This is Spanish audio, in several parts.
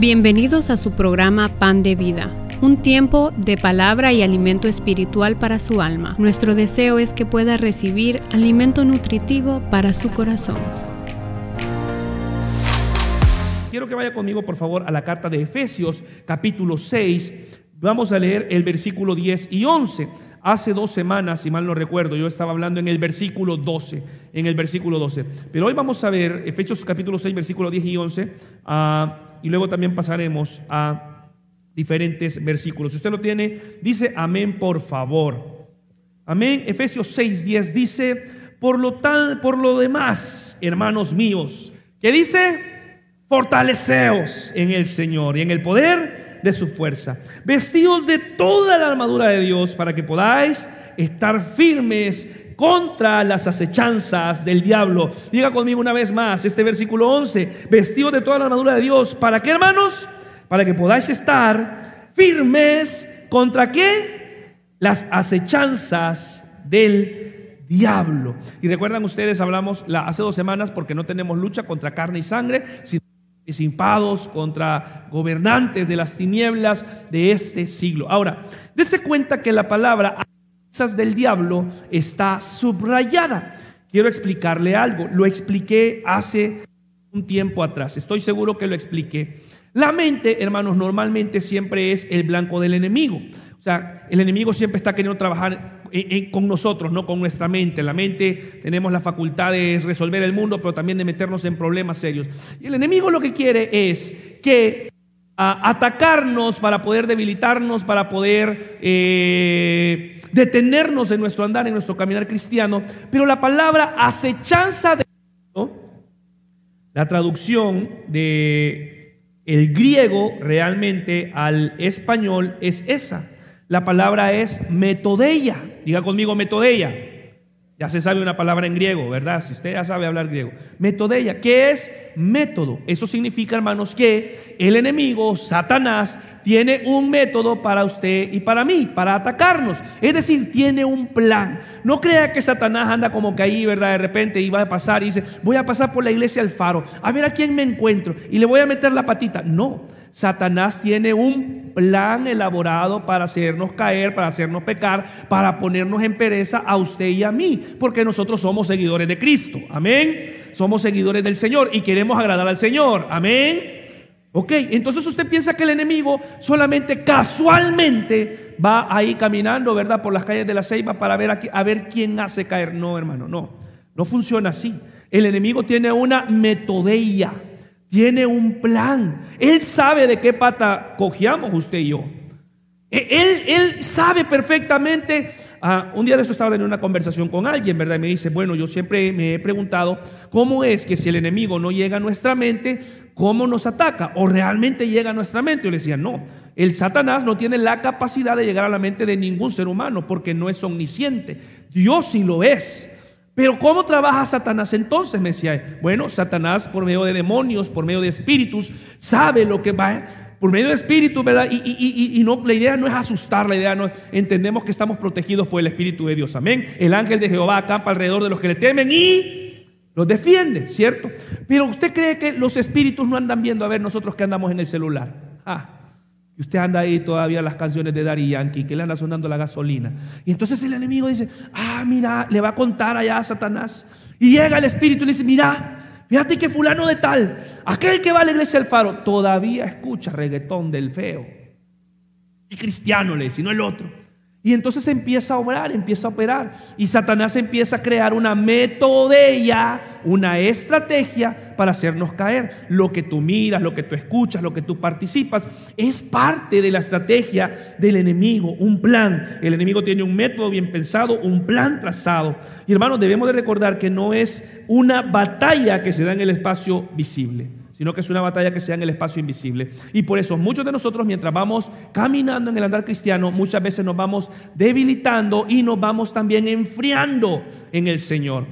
Bienvenidos a su programa Pan de Vida, un tiempo de palabra y alimento espiritual para su alma. Nuestro deseo es que pueda recibir alimento nutritivo para su corazón. Quiero que vaya conmigo, por favor, a la carta de Efesios, capítulo 6. Vamos a leer el versículo 10 y 11. Hace dos semanas, si mal no recuerdo, yo estaba hablando en el versículo 12, en el versículo 12. Pero hoy vamos a ver Efesios capítulo 6, versículo 10 y 11. Ah, y luego también pasaremos a diferentes versículos. Si usted lo tiene, dice amén por favor. Amén. Efesios 6, 10 dice, por lo, tal, por lo demás, hermanos míos, que dice, fortaleceos en el Señor y en el poder de su fuerza, vestidos de toda la armadura de Dios para que podáis estar firmes contra las acechanzas del diablo. Diga conmigo una vez más este versículo 11, vestido de toda la armadura de Dios. ¿Para qué, hermanos? Para que podáis estar firmes contra qué? Las acechanzas del diablo. Y recuerdan ustedes, hablamos la, hace dos semanas porque no tenemos lucha contra carne y sangre, sino principados, contra gobernantes de las tinieblas de este siglo. Ahora, dése cuenta que la palabra del diablo está subrayada. Quiero explicarle algo. Lo expliqué hace un tiempo atrás. Estoy seguro que lo expliqué. La mente, hermanos, normalmente siempre es el blanco del enemigo. O sea, el enemigo siempre está queriendo trabajar con nosotros, no con nuestra mente. La mente tenemos la facultad de resolver el mundo, pero también de meternos en problemas serios. Y el enemigo lo que quiere es que atacarnos para poder debilitarnos, para poder eh, detenernos en nuestro andar, en nuestro caminar cristiano. Pero la palabra acechanza de la traducción de el griego realmente al español es esa. La palabra es metodeia. Diga conmigo metodeia. Ya se sabe una palabra en griego, ¿verdad? Si usted ya sabe hablar griego. Metodeia, ¿qué es método? Eso significa, hermanos, que el enemigo, Satanás, tiene un método para usted y para mí, para atacarnos. Es decir, tiene un plan. No crea que Satanás anda como que ahí, ¿verdad? De repente iba a pasar y dice, voy a pasar por la iglesia al faro, a ver a quién me encuentro y le voy a meter la patita. No. Satanás tiene un plan elaborado para hacernos caer, para hacernos pecar, para ponernos en pereza a usted y a mí, porque nosotros somos seguidores de Cristo. Amén. Somos seguidores del Señor y queremos agradar al Señor. Amén. Ok, entonces usted piensa que el enemigo solamente casualmente va ahí caminando, ¿verdad? Por las calles de la ceiba para ver a, a ver quién hace caer. No, hermano, no. No funciona así. El enemigo tiene una metodeia tiene un plan. Él sabe de qué pata cogiamos usted y yo. E, él, él sabe perfectamente. Ah, un día de eso estaba en una conversación con alguien, ¿verdad? Y me dice, bueno, yo siempre me he preguntado cómo es que si el enemigo no llega a nuestra mente, ¿cómo nos ataca? ¿O realmente llega a nuestra mente? Yo le decía, no, el Satanás no tiene la capacidad de llegar a la mente de ningún ser humano porque no es omnisciente. Dios sí lo es. Pero ¿cómo trabaja Satanás entonces? Me decía, bueno, Satanás por medio de demonios, por medio de espíritus, sabe lo que va, por medio de espíritus, ¿verdad? Y, no, la idea no es asustar, la idea no entendemos que estamos protegidos por el Espíritu de Dios, amén. El ángel de Jehová acampa alrededor de los que le temen y los defiende, ¿cierto? Pero usted cree que los espíritus no andan viendo a ver nosotros que andamos en el celular. Ah, y usted anda ahí todavía las canciones de Daddy Yankee, que le anda sonando la gasolina. Y entonces el enemigo dice, ah, mira, le va a contar allá a Satanás. Y llega el espíritu y le dice, mira, fíjate que fulano de tal, aquel que va a la iglesia del faro, todavía escucha reggaetón del feo. Y cristiano le dice, no el otro. Y entonces empieza a obrar, empieza a operar. Y Satanás empieza a crear una metodella, una estrategia para hacernos caer. Lo que tú miras, lo que tú escuchas, lo que tú participas, es parte de la estrategia del enemigo, un plan. El enemigo tiene un método bien pensado, un plan trazado. Y hermanos, debemos de recordar que no es una batalla que se da en el espacio visible sino que es una batalla que sea en el espacio invisible. Y por eso muchos de nosotros, mientras vamos caminando en el andar cristiano, muchas veces nos vamos debilitando y nos vamos también enfriando en el Señor.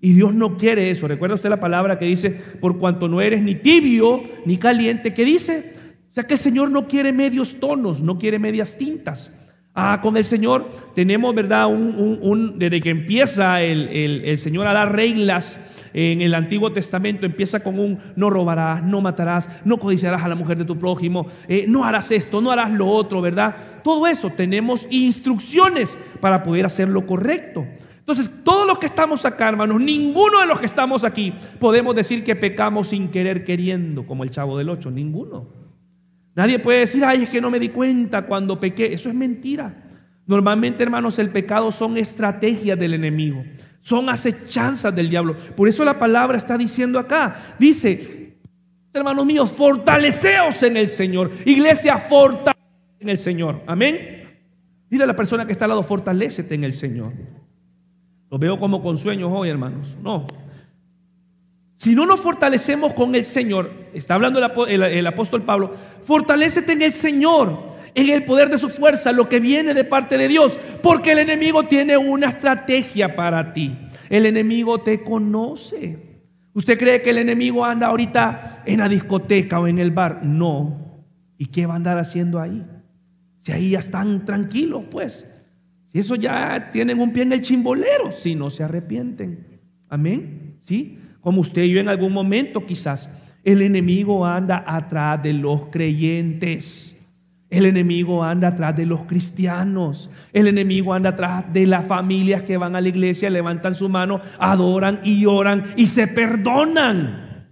Y Dios no quiere eso. Recuerda usted la palabra que dice, por cuanto no eres ni tibio ni caliente, ¿qué dice? O sea que el Señor no quiere medios tonos, no quiere medias tintas. Ah, con el Señor tenemos, ¿verdad? Un, desde que empieza el, el Señor a dar reglas en el Antiguo Testamento empieza con un no robarás, no matarás, no codiciarás a la mujer de tu prójimo, eh, no harás esto, no harás lo otro, ¿verdad? Todo eso tenemos instrucciones para poder hacer lo correcto. Entonces, todos los que estamos acá, hermanos, ninguno de los que estamos aquí podemos decir que pecamos sin querer queriendo, como el chavo del 8, ninguno. Nadie puede decir, ay, es que no me di cuenta cuando pequé. Eso es mentira. Normalmente, hermanos, el pecado son estrategias del enemigo, son acechanzas del diablo. Por eso la palabra está diciendo acá, dice, hermanos míos, fortaleceos en el Señor. Iglesia, fortalece en el Señor. Amén. Dile a la persona que está al lado, fortalecete en el Señor. Lo veo como con sueños hoy, hermanos. No. Si no nos fortalecemos con el Señor, está hablando el, apóstol Pablo, fortalecete en el Señor, en el poder de su fuerza, lo que viene de parte de Dios, porque el enemigo tiene una estrategia para ti. El enemigo te conoce. ¿Usted cree que el enemigo anda ahorita en la discoteca o en el bar? No. ¿Y qué va a andar haciendo ahí? Si ahí ya están tranquilos, pues. Y eso ya tienen un pie en el chimbolero si no se arrepienten. Amén. ¿Sí? Como usted y yo en algún momento quizás. El enemigo anda atrás de los creyentes. El enemigo anda atrás de los cristianos. El enemigo anda atrás de las familias que van a la iglesia, levantan su mano, adoran y oran y se perdonan.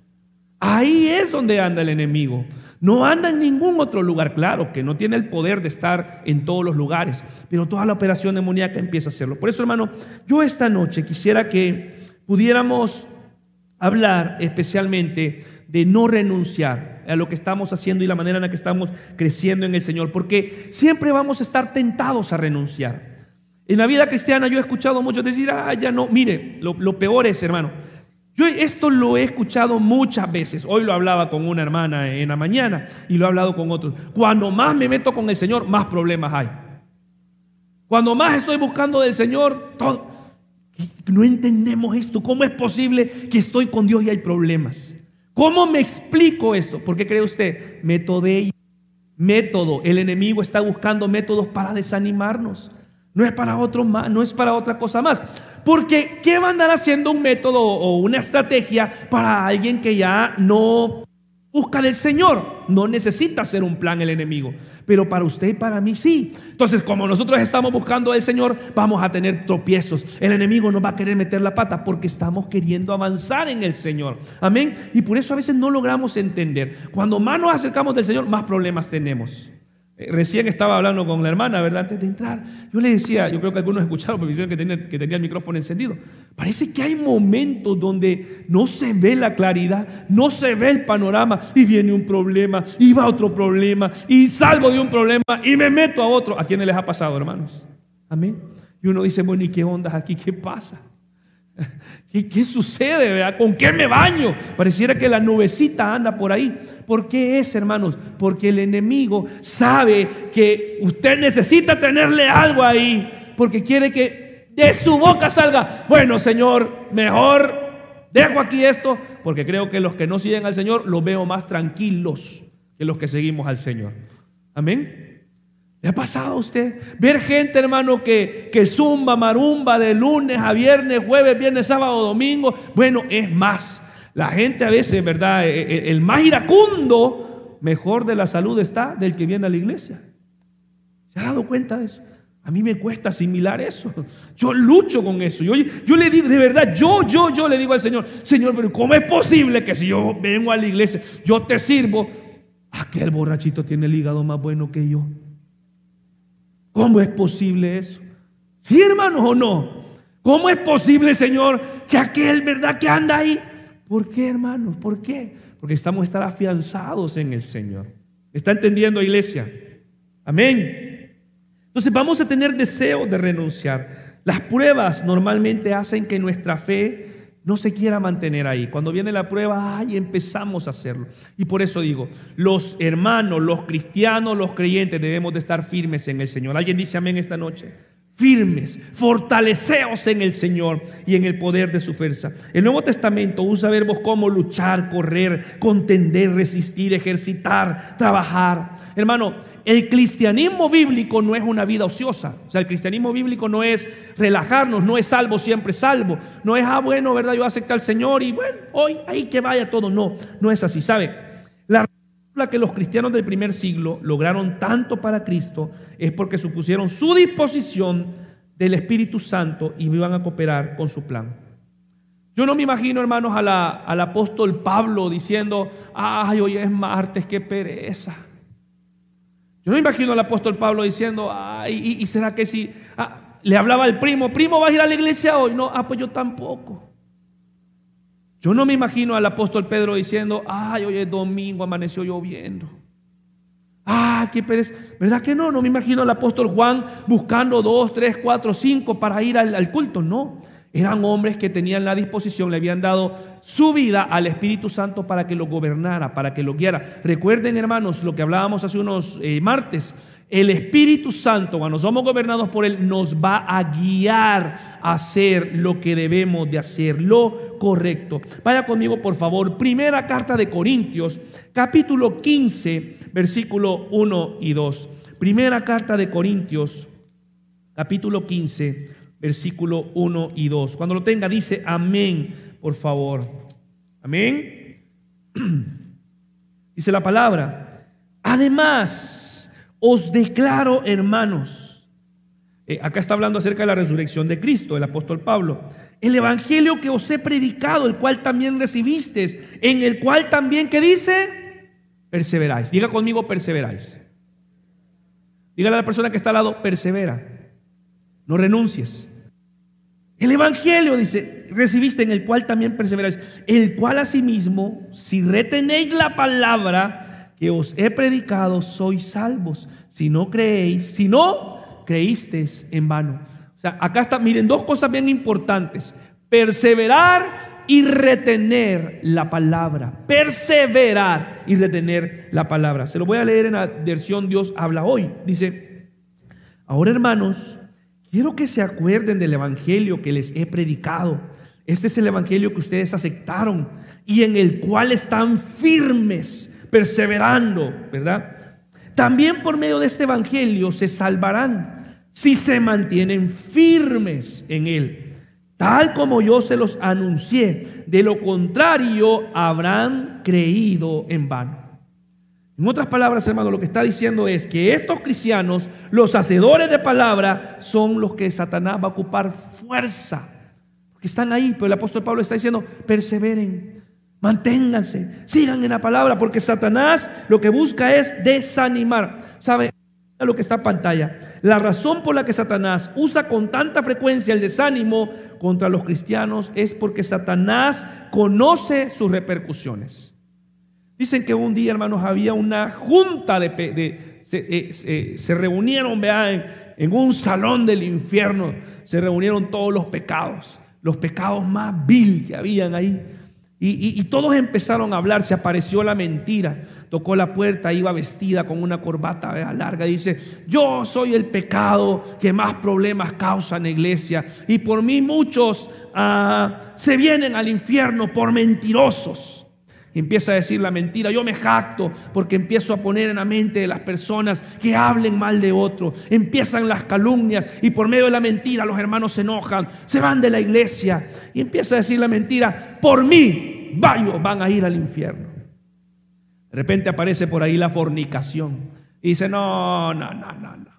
Ahí es donde anda el enemigo. No anda en ningún otro lugar, claro, que no tiene el poder de estar en todos los lugares, pero toda la operación demoníaca empieza a hacerlo. Por eso, hermano, yo esta noche quisiera que pudiéramos hablar especialmente de no renunciar a lo que estamos haciendo y la manera en la que estamos creciendo en el Señor, porque siempre vamos a estar tentados a renunciar. En la vida cristiana yo he escuchado muchos decir, ah, ya no, mire, lo, peor es, hermano, yo esto lo he escuchado muchas veces. Hoy lo hablaba con una hermana en la mañana y lo he hablado con otros. Cuando más me meto con el Señor, más problemas hay. Cuando más estoy buscando del Señor, no entendemos esto. ¿Cómo es posible que estoy con Dios y hay problemas? ¿Cómo me explico esto? ¿Por qué cree usted? Método. Método. El enemigo está buscando métodos para desanimarnos. No es para otro más, no es para otra cosa más. Porque ¿qué va a andar haciendo un método o una estrategia para alguien que ya no busca del Señor? No necesita hacer un plan el enemigo, pero para usted y para mí sí. Entonces, como nosotros estamos buscando del Señor, vamos a tener tropiezos. El enemigo nos va a querer meter la pata porque estamos queriendo avanzar en el Señor. Amén. Y por eso a veces no logramos entender. Cuando más nos acercamos del Señor, más problemas tenemos. Eh, recién estaba hablando con la hermana, ¿verdad? Antes de entrar, yo le decía, yo creo que algunos escucharon porque dijeron que tenía, que tenía el micrófono encendido. Parece que hay momentos donde no se ve la claridad, no se ve el panorama y viene un problema y va otro problema y salgo de un problema y me meto a otro. ¿A quiénes les ha pasado, hermanos? Amén. Y uno dice, bueno, ¿y qué ondas aquí? ¿Qué pasa? ¿Qué, sucede? ¿verdad? ¿Con qué me baño? Pareciera que la nubecita anda por ahí. ¿Por qué es, hermanos? Porque el enemigo sabe que usted necesita tenerle algo ahí, porque quiere que de su boca salga, bueno, Señor, mejor dejo aquí esto, porque creo que los que no siguen al Señor los veo más tranquilos que los que seguimos al Señor. Amén. ¿Le ha pasado a usted? Ver gente, hermano, que, que zumba, marumba de lunes a viernes, jueves, viernes, sábado, domingo. Bueno, es más. La gente a veces, ¿verdad? E, e, el, más iracundo, mejor de la salud está del que viene a la iglesia. ¿Se ha dado cuenta de eso? A mí me cuesta asimilar eso. Yo lucho con eso. Yo, yo, le digo, de verdad, yo, yo, yo le digo al Señor, Señor, pero ¿cómo es posible que si yo vengo a la iglesia, yo te sirvo, aquel borrachito tiene el hígado más bueno que yo? ¿Cómo es posible eso? ¿Sí, hermanos, o no? ¿Cómo es posible, Señor, que aquel, verdad, que anda ahí? ¿Por qué, hermanos? ¿Por qué? Porque estamos estar afianzados en el Señor. ¿Está entendiendo, iglesia? Amén. Entonces vamos a tener deseo de renunciar. Las pruebas normalmente hacen que nuestra fe no se quiera mantener ahí. Cuando viene la prueba, ay, empezamos a hacerlo. Y por eso digo, los hermanos, los cristianos, los creyentes debemos de estar firmes en el Señor. ¿Alguien dice amén esta noche? Firmes, fortaleceos en el Señor y en el poder de su fuerza. El Nuevo Testamento usa verbos como luchar, correr, contender, resistir, ejercitar, trabajar. Hermano, el cristianismo bíblico no es una vida ociosa. O sea, el cristianismo bíblico no es relajarnos, no es salvo, siempre salvo. No es, ah, bueno, ¿verdad? Yo acepto al Señor y bueno, hoy ahí que vaya todo. No, no es así. ¿Sabe? La que los cristianos del primer siglo lograron tanto para Cristo es porque supusieron su disposición del Espíritu Santo y iban a cooperar con su plan. Yo no me imagino, hermanos, al apóstol Pablo diciendo, ay, hoy es martes, qué pereza. Yo no me imagino al apóstol Pablo diciendo, ay, ¿y, será que si ah, le hablaba al primo, primo, ¿vas a ir a la iglesia hoy? No, ah, pues yo tampoco. Yo no me imagino al apóstol Pedro diciendo, ay, hoy es domingo, amaneció lloviendo. Ah, qué pereza. ¿Verdad que no? No me imagino al apóstol Juan buscando dos, tres, cuatro, cinco para ir al, culto. No. Eran hombres que tenían la disposición, le habían dado su vida al Espíritu Santo para que lo gobernara, para que lo guiara. Recuerden, hermanos, lo que hablábamos hace unos eh, martes. El Espíritu Santo, cuando somos gobernados por Él, nos va a guiar a hacer lo que debemos de hacer, lo correcto. Vaya conmigo, por favor. Primera carta de Corintios, capítulo 15, versículo 1 y 2. Primera carta de Corintios, capítulo 15 versículo 1 y 2. Cuando lo tenga, dice amén, por favor. Amén. Dice la palabra. Además, os declaro, hermanos, eh, acá está hablando acerca de la resurrección de Cristo, el apóstol Pablo. El evangelio que os he predicado, el cual también recibisteis, en el cual también, ¿qué dice? Perseveráis. Diga conmigo, perseveráis. Dígale a la persona que está al lado, persevera. No renuncies. El Evangelio dice, recibiste en el cual también perseveráis, el cual asimismo, si retenéis la palabra que os he predicado, sois salvos. Si no creéis, si no creísteis en vano. O sea, acá está, miren, dos cosas bien importantes. Perseverar y retener la palabra. Perseverar y retener la palabra. Se lo voy a leer en la versión Dios habla hoy. Dice, ahora hermanos, Quiero que se acuerden del Evangelio que les he predicado. Este es el Evangelio que ustedes aceptaron y en el cual están firmes, perseverando, ¿verdad? También por medio de este Evangelio se salvarán si se mantienen firmes en él, tal como yo se los anuncié. De lo contrario, habrán creído en vano. En otras palabras, hermano, lo que está diciendo es que estos cristianos, los hacedores de palabra, son los que Satanás va a ocupar fuerza. Porque están ahí, pero el apóstol Pablo está diciendo, perseveren, manténganse, sigan en la palabra, porque Satanás lo que busca es desanimar. ¿Sabe? lo que está en pantalla. La razón por la que Satanás usa con tanta frecuencia el desánimo contra los cristianos es porque Satanás conoce sus repercusiones. Dicen que un día, hermanos, había una junta de... Eh, se, reunieron, vean, en, un salón del infierno, se reunieron todos los pecados, los pecados más vil que habían ahí. Y, todos empezaron a hablar, se apareció la mentira, tocó la puerta, iba vestida con una corbata larga, dice, yo soy el pecado que más problemas causa en la iglesia y por mí muchos ah, se vienen al infierno por mentirosos empieza a decir la mentira. Yo me jacto porque empiezo a poner en la mente de las personas que hablen mal de otro. Empiezan las calumnias y por medio de la mentira los hermanos se enojan, se van de la iglesia y empieza a decir la mentira. Por mí, varios van a ir al infierno. De repente aparece por ahí la fornicación y dice, no, no, no, no, no.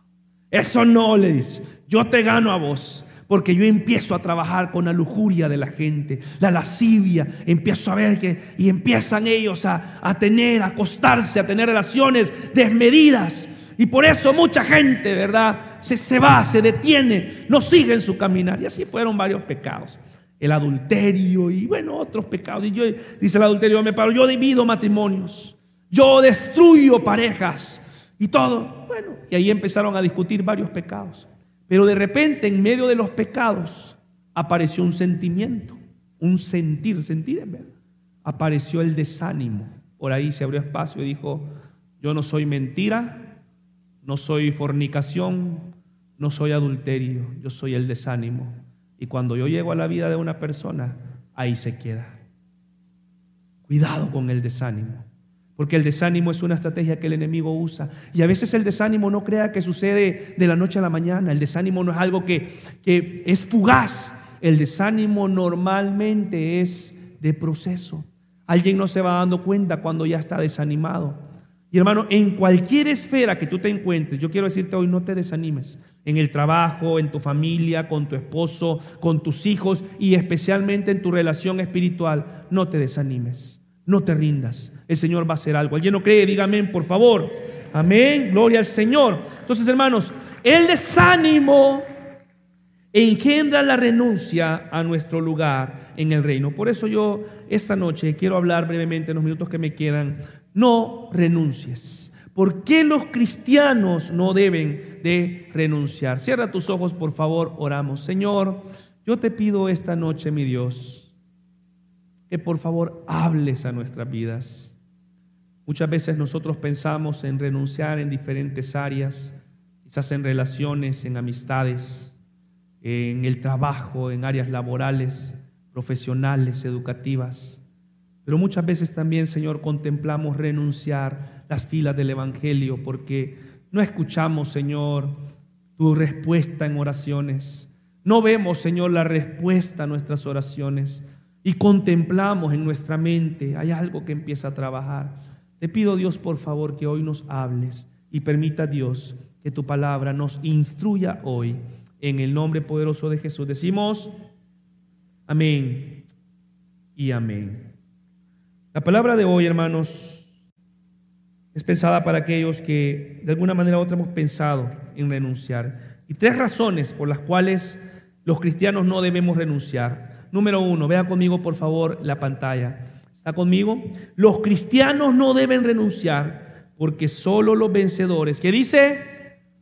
Eso no le dice. Yo te gano a vos. Porque yo empiezo a trabajar con la lujuria de la gente, la lascivia. Empiezo a ver que, y empiezan ellos a, a tener, a acostarse, a tener relaciones desmedidas. Y por eso mucha gente, ¿verdad? Se, se va, se detiene, no sigue en su caminar. Y así fueron varios pecados. El adulterio y bueno, otros pecados. Y yo, dice el adulterio, me paro, yo divido matrimonios, yo destruyo parejas y todo. Bueno, y ahí empezaron a discutir varios pecados. Pero de repente, en medio de los pecados, apareció un sentimiento, un sentir, sentir en verdad. Apareció el desánimo. Por ahí se abrió espacio y dijo, yo no soy mentira, no soy fornicación, no soy adulterio, yo soy el desánimo. Y cuando yo llego a la vida de una persona, ahí se queda. Cuidado con el desánimo. Porque el desánimo es una estrategia que el enemigo usa. Y a veces el desánimo no crea que sucede de la noche a la mañana. El desánimo no es algo que, que es fugaz. El desánimo normalmente es de proceso. Alguien no se va dando cuenta cuando ya está desanimado. Y hermano, en cualquier esfera que tú te encuentres, yo quiero decirte hoy, no te desanimes. En el trabajo, en tu familia, con tu esposo, con tus hijos y especialmente en tu relación espiritual, no te desanimes. No te rindas. El Señor va a hacer algo. ¿Alguien no cree? Diga amén, por favor. Amén. Gloria al Señor. Entonces, hermanos, el desánimo engendra la renuncia a nuestro lugar en el reino. Por eso yo esta noche quiero hablar brevemente en los minutos que me quedan. No renuncies. ¿Por qué los cristianos no deben de renunciar? Cierra tus ojos, por favor, oramos. Señor, yo te pido esta noche, mi Dios que por favor hables a nuestras vidas. Muchas veces nosotros pensamos en renunciar en diferentes áreas, quizás en relaciones, en amistades, en el trabajo, en áreas laborales, profesionales, educativas. Pero muchas veces también, Señor, contemplamos renunciar las filas del Evangelio porque no escuchamos, Señor, tu respuesta en oraciones. No vemos, Señor, la respuesta a nuestras oraciones y contemplamos en nuestra mente, hay algo que empieza a trabajar. Te pido Dios, por favor, que hoy nos hables y permita Dios que tu palabra nos instruya hoy en el nombre poderoso de Jesús. Decimos amén y amén. La palabra de hoy, hermanos, es pensada para aquellos que de alguna manera u otra hemos pensado en renunciar. Y tres razones por las cuales los cristianos no debemos renunciar. Número uno, vea conmigo por favor la pantalla. ¿Está conmigo? Los cristianos no deben renunciar porque solo los vencedores, ¿qué dice?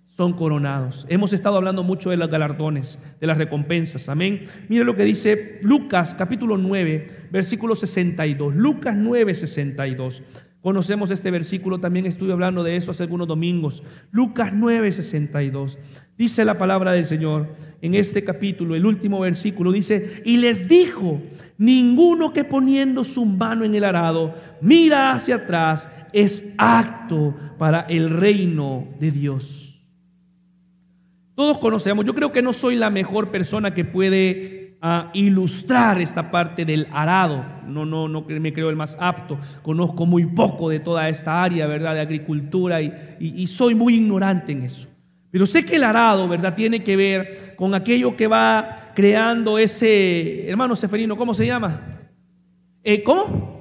Son coronados. Hemos estado hablando mucho de los galardones, de las recompensas. Amén. Mire lo que dice Lucas capítulo 9, versículo 62. Lucas 9, 62. Conocemos este versículo, también estuve hablando de eso hace algunos domingos. Lucas 9:62. Dice la palabra del Señor en este capítulo, el último versículo, dice, y les dijo, ninguno que poniendo su mano en el arado mira hacia atrás es acto para el reino de Dios. Todos conocemos, yo creo que no soy la mejor persona que puede a ilustrar esta parte del arado. No, no, no me creo el más apto. Conozco muy poco de toda esta área, ¿verdad? De agricultura y, y, soy muy ignorante en eso. Pero sé que el arado, ¿verdad? Tiene que ver con aquello que va creando ese, hermano Seferino, ¿cómo se llama? Eh, ¿Cómo?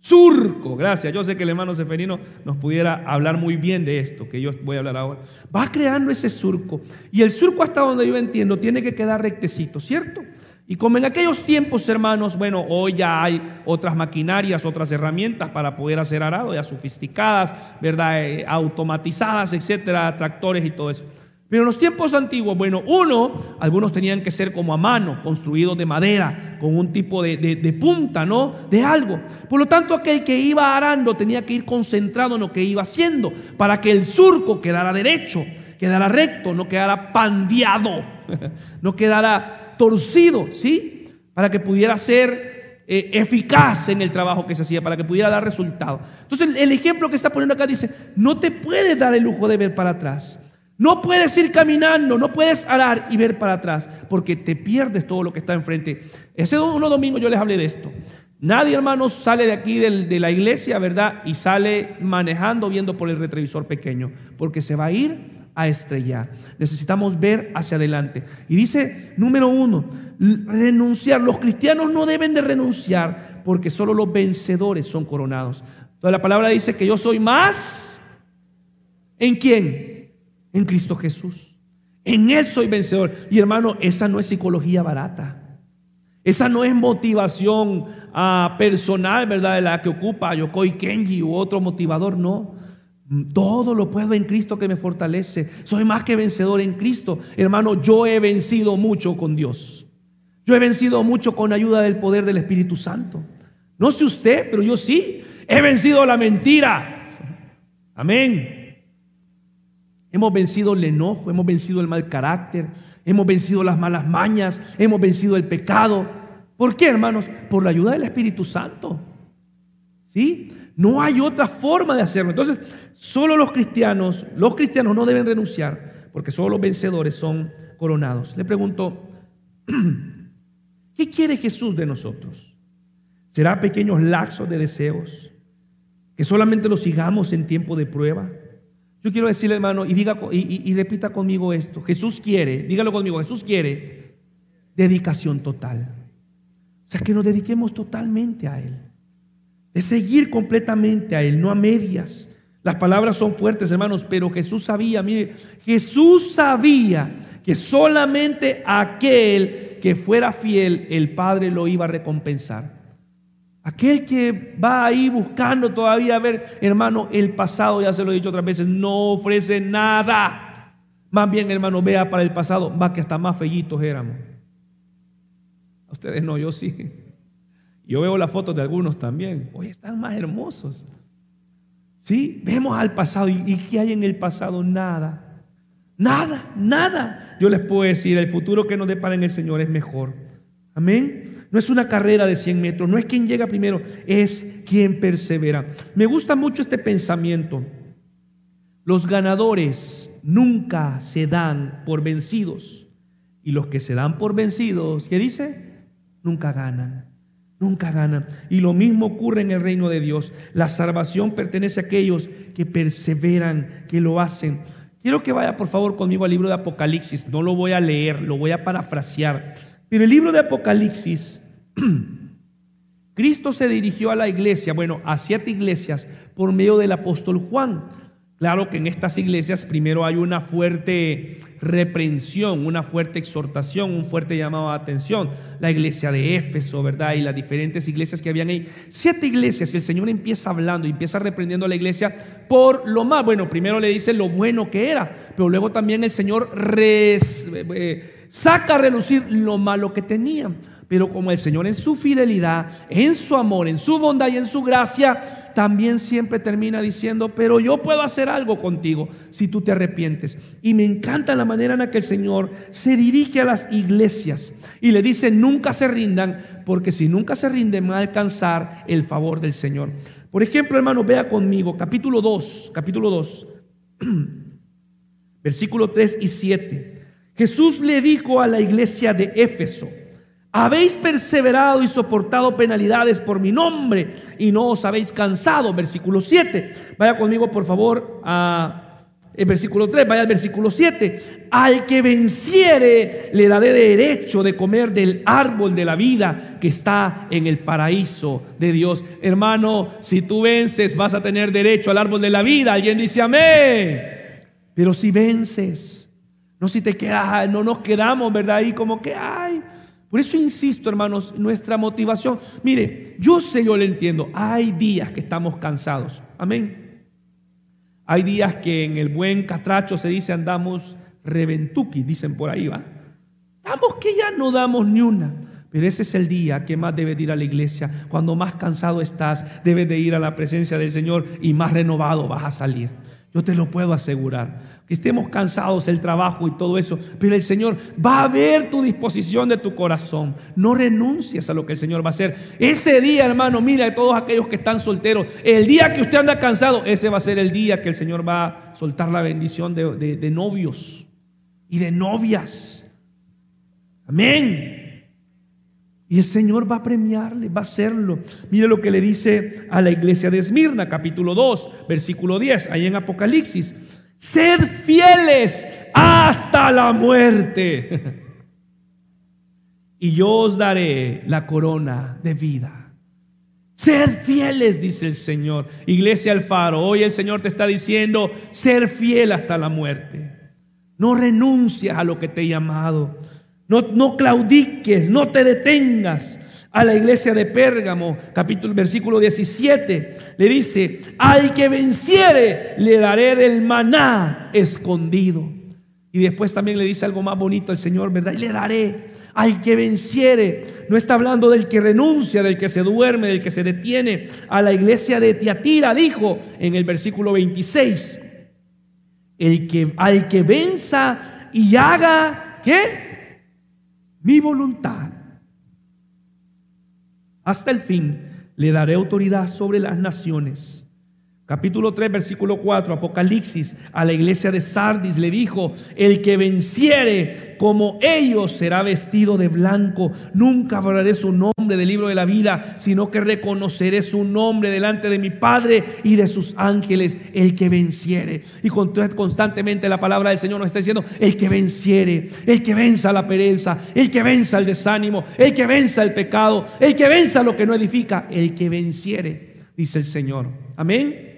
Surco. Gracias. Yo sé que el hermano Seferino nos pudiera hablar muy bien de esto, que yo voy a hablar ahora. Va creando ese surco. Y el surco, hasta donde yo entiendo, tiene que quedar rectecito, ¿cierto? Y como en aquellos tiempos, hermanos, bueno, hoy ya hay otras maquinarias, otras herramientas para poder hacer arado, ya sofisticadas, ¿verdad? Eh, automatizadas, etcétera, tractores y todo eso. Pero en los tiempos antiguos, bueno, uno, algunos tenían que ser como a mano, construidos de madera, con un tipo de, punta, ¿no? De algo. Por lo tanto, aquel que iba arando tenía que ir concentrado en lo que iba haciendo, para que el surco quedara derecho, quedara recto, no quedara pandeado, no quedara torcido, ¿sí? Para que pudiera ser eh, eficaz en el trabajo que se hacía, para que pudiera dar resultado. Entonces, el ejemplo que está poniendo acá dice, no te puedes dar el lujo de ver para atrás. No puedes ir caminando, no puedes arar y ver para atrás, porque te pierdes todo lo que está enfrente. Ese uno domingo yo les hablé de esto. Nadie, hermanos, sale de aquí de la iglesia, ¿verdad? Y sale manejando, viendo por el retrovisor pequeño, porque se va a ir a estrellar. Necesitamos ver hacia adelante. Y dice, número uno, renunciar. Los cristianos no deben de renunciar, porque solo los vencedores son coronados. Toda la palabra dice que yo soy más. ¿En quién? En Cristo Jesús. En Él soy vencedor. Y hermano, esa no es psicología barata. Esa no es motivación ah, personal, ¿verdad? De la que ocupa Yokoi Kenji u otro motivador, no. Todo lo puedo en Cristo que me fortalece. Soy más que vencedor en Cristo. Hermano, yo he vencido mucho con Dios. Yo he vencido mucho con ayuda del poder del Espíritu Santo. No sé usted, pero yo sí. He vencido la mentira. Amén. Hemos vencido el enojo, hemos vencido el mal carácter, hemos vencido las malas mañas, hemos vencido el pecado. ¿Por qué, hermanos? Por la ayuda del Espíritu Santo. ¿Sí? No hay otra forma de hacerlo. Entonces, solo los cristianos, los cristianos no deben renunciar, porque solo los vencedores son coronados. Le pregunto, ¿qué quiere Jesús de nosotros? ¿Será pequeños laxos de deseos? ¿Que solamente los sigamos en tiempo de prueba? Yo quiero decirle, hermano, y, diga, y, repita conmigo esto. Jesús quiere, dígalo conmigo, Jesús quiere dedicación total. O sea, que nos dediquemos totalmente a Él. De seguir completamente a Él, no a medias. Las palabras son fuertes, hermanos, pero Jesús sabía, mire, Jesús sabía que solamente aquel que fuera fiel, el Padre lo iba a recompensar. Aquel que va ahí buscando todavía ver, hermano, el pasado, ya se lo he dicho otras veces, no ofrece nada. Más bien, hermano, vea para el pasado, va que hasta más fellitos éramos. A ustedes no, yo sí. Yo veo las fotos de algunos también. Hoy están más hermosos. Sí, vemos al pasado. ¿Y, ¿Y qué hay en el pasado? Nada. Nada, nada. Yo les puedo decir, el futuro que nos depara en el Señor es mejor. Amén. No es una carrera de 100 metros, no es quien llega primero, es quien persevera. Me gusta mucho este pensamiento. Los ganadores nunca se dan por vencidos. Y los que se dan por vencidos, ¿qué dice? Nunca ganan. Nunca ganan. Y lo mismo ocurre en el reino de Dios. La salvación pertenece a aquellos que perseveran, que lo hacen. Quiero que vaya por favor conmigo al libro de Apocalipsis. No lo voy a leer, lo voy a parafrasear. Pero el libro de Apocalipsis Cristo se dirigió a la iglesia, bueno, a siete iglesias por medio del apóstol Juan. Claro que en estas iglesias primero hay una fuerte reprensión, una fuerte exhortación, un fuerte llamado a atención. La iglesia de Éfeso, ¿verdad? Y las diferentes iglesias que habían ahí. Siete iglesias y el Señor empieza hablando, empieza reprendiendo a la iglesia por lo más. Bueno, primero le dice lo bueno que era, pero luego también el Señor eh, saca a relucir lo malo que tenían. Pero como el Señor en su fidelidad, en su amor, en su bondad y en su gracia, también siempre termina diciendo, pero yo puedo hacer algo contigo si tú te arrepientes. Y me encanta la manera en la que el Señor se dirige a las iglesias y le dice, nunca se rindan, porque si nunca se rinden van a alcanzar el favor del Señor. Por ejemplo, hermano, vea conmigo, capítulo 2, capítulo 2, versículo 3 y 7. Jesús le dijo a la iglesia de Éfeso, habéis perseverado y soportado penalidades por mi nombre y no os habéis cansado. Versículo 7. Vaya conmigo, por favor, a el versículo 3, vaya al versículo 7. Al que venciere le daré derecho de comer del árbol de la vida que está en el paraíso de Dios. Hermano, si tú vences vas a tener derecho al árbol de la vida. Alguien dice amén. Pero si vences, no si te quedas, no nos quedamos, ¿verdad? Ahí como que, ay, por eso insisto, hermanos, nuestra motivación. Mire, yo sé, yo le entiendo. Hay días que estamos cansados. Amén. Hay días que en el buen catracho se dice andamos reventuki, dicen por ahí, ¿va? Estamos que ya no damos ni una. Pero ese es el día que más debes ir a la iglesia. Cuando más cansado estás, debes de ir a la presencia del Señor y más renovado vas a salir. Yo te lo puedo asegurar. Que estemos cansados del trabajo y todo eso, pero el Señor va a ver tu disposición de tu corazón. No renuncies a lo que el Señor va a hacer. Ese día, hermano, mira todos aquellos que están solteros, el día que usted anda cansado, ese va a ser el día que el Señor va a soltar la bendición de novios y de novias. Amén. Y el Señor va a premiarle, va a hacerlo. Mire lo que le dice a la iglesia de Esmirna, capítulo 2, versículo 10, ahí en Apocalipsis. Sed fieles hasta la muerte. y yo os daré la corona de vida. Sed fieles, dice el Señor. Iglesia Alfaro, hoy el Señor te está diciendo, ser fiel hasta la muerte. No renuncias a lo que te he llamado. No, claudiques, no te detengas. A la iglesia de Pérgamo, capítulo, versículo 17, le dice, al que venciere, le daré del maná escondido. Y después también le dice algo más bonito al Señor, ¿verdad? Y le daré al que venciere. No está hablando del que renuncia, del que se duerme, del que se detiene. A la iglesia de Tiatira dijo en el versículo 26, el que, al que venza y haga, ¿qué? Mi voluntad. Hasta el fin le daré autoridad sobre las naciones Capítulo 3, versículo 4, Apocalipsis, a la iglesia de Sardis le dijo, el que venciere como ellos será vestido de blanco. Nunca hablaré su nombre del libro de la vida, sino que reconoceré su nombre delante de mi Padre y de sus ángeles, el que venciere. Y constantemente la palabra del Señor nos está diciendo, el que venciere, el que venza la pereza, el que venza el desánimo, el que venza el pecado, el que venza lo que no edifica, el que venciere, dice el Señor. Amén.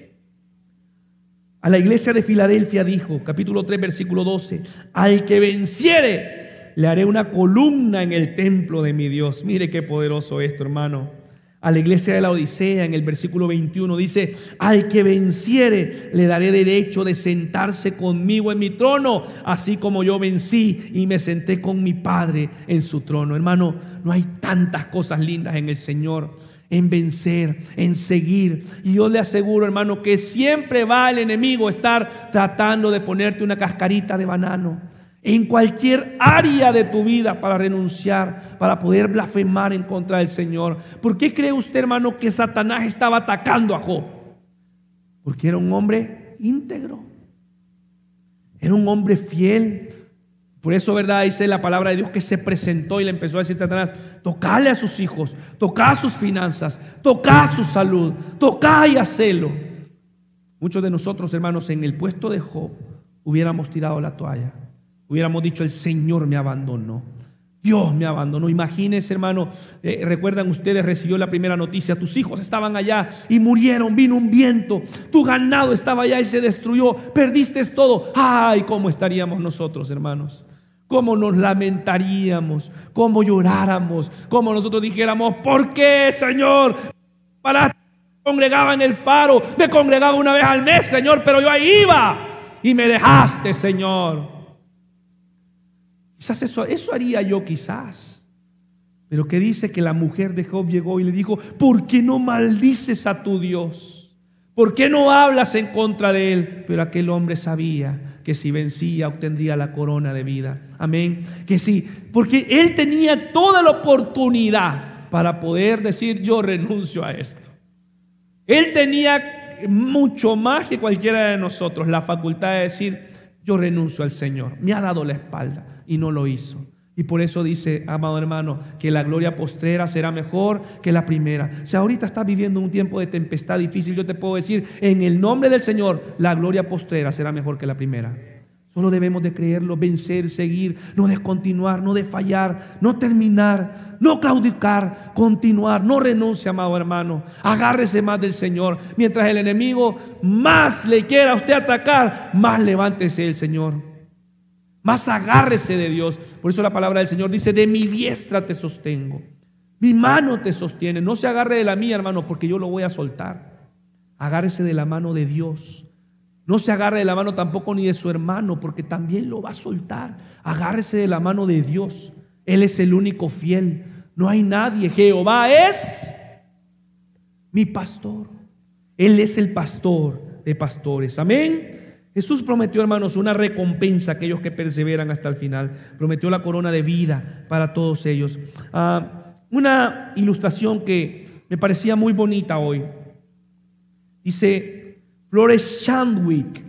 A la iglesia de Filadelfia dijo, capítulo 3, versículo 12, al que venciere, le haré una columna en el templo de mi Dios. Mire qué poderoso esto, hermano. A la iglesia de la Odisea, en el versículo 21, dice, al que venciere, le daré derecho de sentarse conmigo en mi trono, así como yo vencí y me senté con mi Padre en su trono. Hermano, no hay tantas cosas lindas en el Señor en vencer, en seguir. Y yo le aseguro, hermano, que siempre va el enemigo a estar tratando de ponerte una cascarita de banano en cualquier área de tu vida para renunciar, para poder blasfemar en contra del Señor. ¿Por qué cree usted, hermano, que Satanás estaba atacando a Job? Porque era un hombre íntegro. Era un hombre fiel. Por eso, ¿verdad? Dice la palabra de Dios que se presentó y le empezó a decir Satanás, tocale a sus hijos, toca sus finanzas, toca su salud, toca y hacelo. Muchos de nosotros, hermanos, en el puesto de Job, hubiéramos tirado la toalla. Hubiéramos dicho, el Señor me abandonó. Dios me abandonó. Imagínense, hermano, eh, recuerdan ustedes, recibió la primera noticia, tus hijos estaban allá y murieron, vino un viento, tu ganado estaba allá y se destruyó, perdiste todo. Ay, ¿cómo estaríamos nosotros, hermanos? Cómo nos lamentaríamos, cómo lloráramos, cómo nosotros dijéramos, ¿por qué, Señor? Para congregaba en el faro, me congregaba una vez al mes, Señor, pero yo ahí iba y me dejaste, Señor. Quizás eso, eso haría yo, quizás. Pero que dice que la mujer de Job llegó y le dijo, ¿por qué no maldices a tu Dios? ¿Por qué no hablas en contra de él? Pero aquel hombre sabía que si vencía obtendría la corona de vida. Amén. Que sí, porque él tenía toda la oportunidad para poder decir yo renuncio a esto. Él tenía mucho más que cualquiera de nosotros la facultad de decir yo renuncio al Señor. Me ha dado la espalda y no lo hizo. Y por eso dice, amado hermano, que la gloria postrera será mejor que la primera. Si ahorita estás viviendo un tiempo de tempestad difícil, yo te puedo decir, en el nombre del Señor, la gloria postrera será mejor que la primera. Solo debemos de creerlo, vencer, seguir, no descontinuar, no desfallar, no terminar, no claudicar, continuar, no renuncie, amado hermano. Agárrese más del Señor. Mientras el enemigo más le quiera a usted atacar, más levántese el Señor. Más agárrese de Dios. Por eso la palabra del Señor dice, de mi diestra te sostengo. Mi mano te sostiene. No se agarre de la mía, hermano, porque yo lo voy a soltar. Agárrese de la mano de Dios. No se agarre de la mano tampoco ni de su hermano, porque también lo va a soltar. Agárrese de la mano de Dios. Él es el único fiel. No hay nadie. Jehová es mi pastor. Él es el pastor de pastores. Amén. Jesús prometió, hermanos, una recompensa a aquellos que perseveran hasta el final. Prometió la corona de vida para todos ellos. Ah, una ilustración que me parecía muy bonita hoy. Dice, Flores Chandwick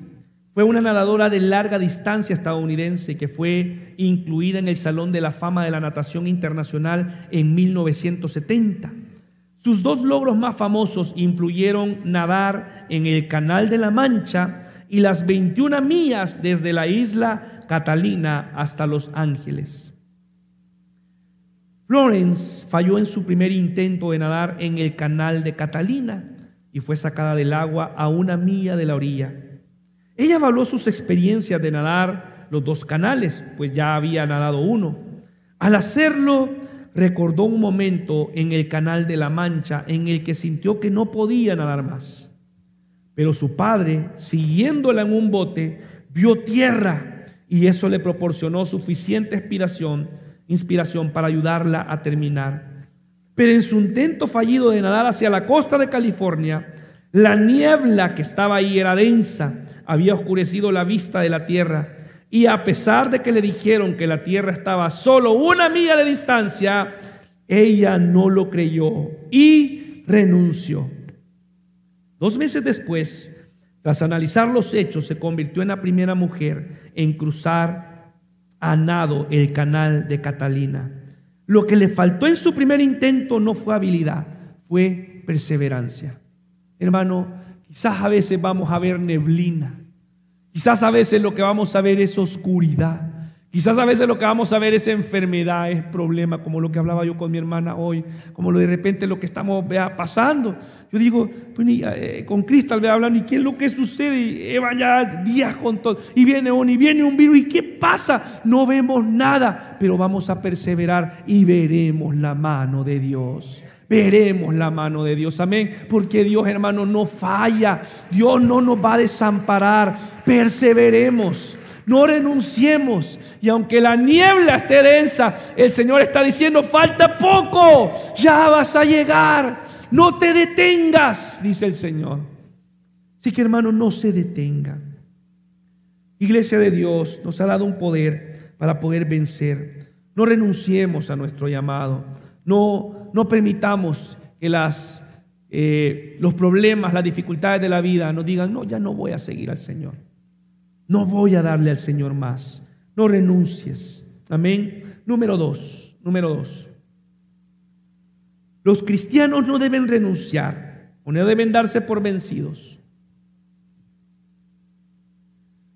fue una nadadora de larga distancia estadounidense que fue incluida en el Salón de la Fama de la Natación Internacional en 1970. Sus dos logros más famosos influyeron nadar en el Canal de la Mancha y las 21 millas desde la isla Catalina hasta Los Ángeles. Florence falló en su primer intento de nadar en el canal de Catalina y fue sacada del agua a una milla de la orilla. Ella evaluó sus experiencias de nadar los dos canales, pues ya había nadado uno. Al hacerlo, recordó un momento en el canal de la Mancha en el que sintió que no podía nadar más. Pero su padre, siguiéndola en un bote, vio tierra y eso le proporcionó suficiente inspiración, inspiración para ayudarla a terminar. Pero en su intento fallido de nadar hacia la costa de California, la niebla que estaba ahí era densa, había oscurecido la vista de la tierra. Y a pesar de que le dijeron que la tierra estaba solo una milla de distancia, ella no lo creyó y renunció. Dos meses después, tras analizar los hechos, se convirtió en la primera mujer en cruzar a nado el canal de Catalina. Lo que le faltó en su primer intento no fue habilidad, fue perseverancia. Hermano, quizás a veces vamos a ver neblina, quizás a veces lo que vamos a ver es oscuridad. Quizás a veces lo que vamos a ver es enfermedad, es problema, como lo que hablaba yo con mi hermana hoy, como lo de repente lo que estamos pasando. Yo digo, pues, eh, con Cristal vea hablando, ¿y qué es lo que sucede? Y Eva ya días con todo, y viene uno, y viene un virus, ¿y qué pasa? No vemos nada, pero vamos a perseverar y veremos la mano de Dios. Veremos la mano de Dios, amén. Porque Dios, hermano, no falla. Dios no nos va a desamparar. Perseveremos no renunciemos. Y aunque la niebla esté densa, el Señor está diciendo, falta poco, ya vas a llegar. No te detengas, dice el Señor. Así que hermano, no se detenga. Iglesia de Dios nos ha dado un poder para poder vencer. No renunciemos a nuestro llamado. No, no permitamos que las, eh, los problemas, las dificultades de la vida nos digan, no, ya no voy a seguir al Señor. No voy a darle al Señor más. No renuncies. Amén. Número dos. Número dos. Los cristianos no deben renunciar o no deben darse por vencidos.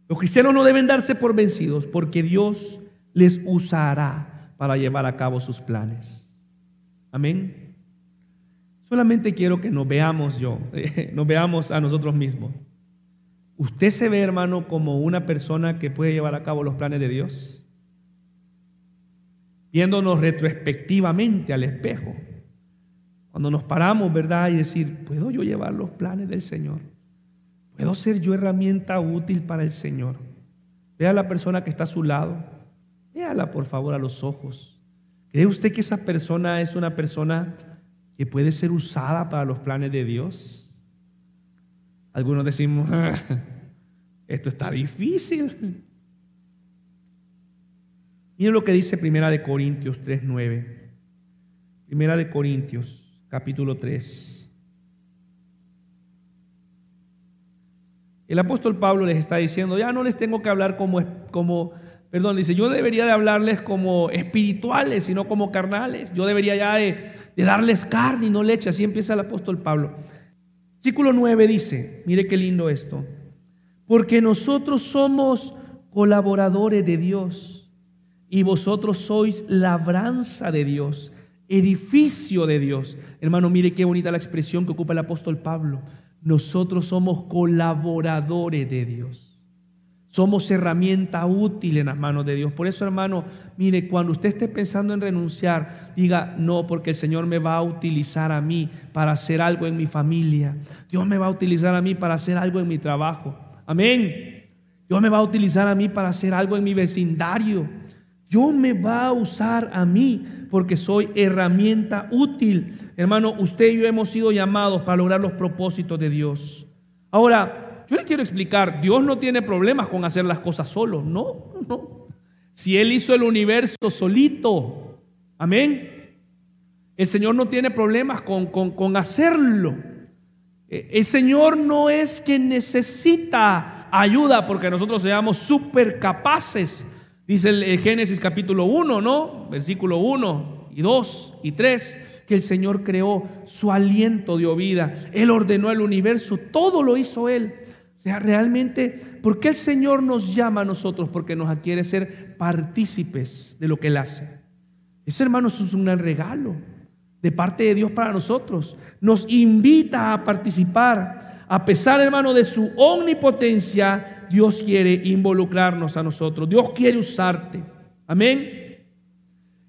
Los cristianos no deben darse por vencidos porque Dios les usará para llevar a cabo sus planes. Amén. Solamente quiero que nos veamos yo, nos veamos a nosotros mismos. ¿Usted se ve, hermano, como una persona que puede llevar a cabo los planes de Dios? Viéndonos retrospectivamente al espejo. Cuando nos paramos, ¿verdad? Y decir, ¿puedo yo llevar los planes del Señor? ¿Puedo ser yo herramienta útil para el Señor? Vea a la persona que está a su lado. Véala, por favor, a los ojos. ¿Cree usted que esa persona es una persona que puede ser usada para los planes de Dios? Algunos decimos, ah, esto está difícil. Miren lo que dice Primera de Corintios 3:9. Primera de Corintios, capítulo 3. El apóstol Pablo les está diciendo, ya no les tengo que hablar como, como perdón, dice, yo debería de hablarles como espirituales y no como carnales. Yo debería ya de, de darles carne y no leche. Así empieza el apóstol Pablo. Versículo 9 dice, mire qué lindo esto, porque nosotros somos colaboradores de Dios y vosotros sois labranza de Dios, edificio de Dios. Hermano, mire qué bonita la expresión que ocupa el apóstol Pablo. Nosotros somos colaboradores de Dios. Somos herramienta útil en las manos de Dios. Por eso, hermano, mire, cuando usted esté pensando en renunciar, diga, no, porque el Señor me va a utilizar a mí para hacer algo en mi familia. Dios me va a utilizar a mí para hacer algo en mi trabajo. Amén. Dios me va a utilizar a mí para hacer algo en mi vecindario. Dios me va a usar a mí porque soy herramienta útil. Hermano, usted y yo hemos sido llamados para lograr los propósitos de Dios. Ahora, yo le quiero explicar, Dios no tiene problemas con hacer las cosas solo, no, no. Si Él hizo el universo solito, amén. El Señor no tiene problemas con, con, hacerlo. Eh, el Señor no es que necesita ayuda porque nosotros seamos súper capaces. Dice el, Génesis capítulo 1, ¿no? Versículo 1 y 2 y 3, que el Señor creó, su aliento dio vida, Él ordenó el universo, todo lo hizo Él realmente, ¿por qué el Señor nos llama a nosotros? Porque nos quiere ser partícipes de lo que Él hace. Eso, hermanos, es un gran regalo de parte de Dios para nosotros. Nos invita a participar. A pesar, hermano, de su omnipotencia, Dios quiere involucrarnos a nosotros. Dios quiere usarte. Amén.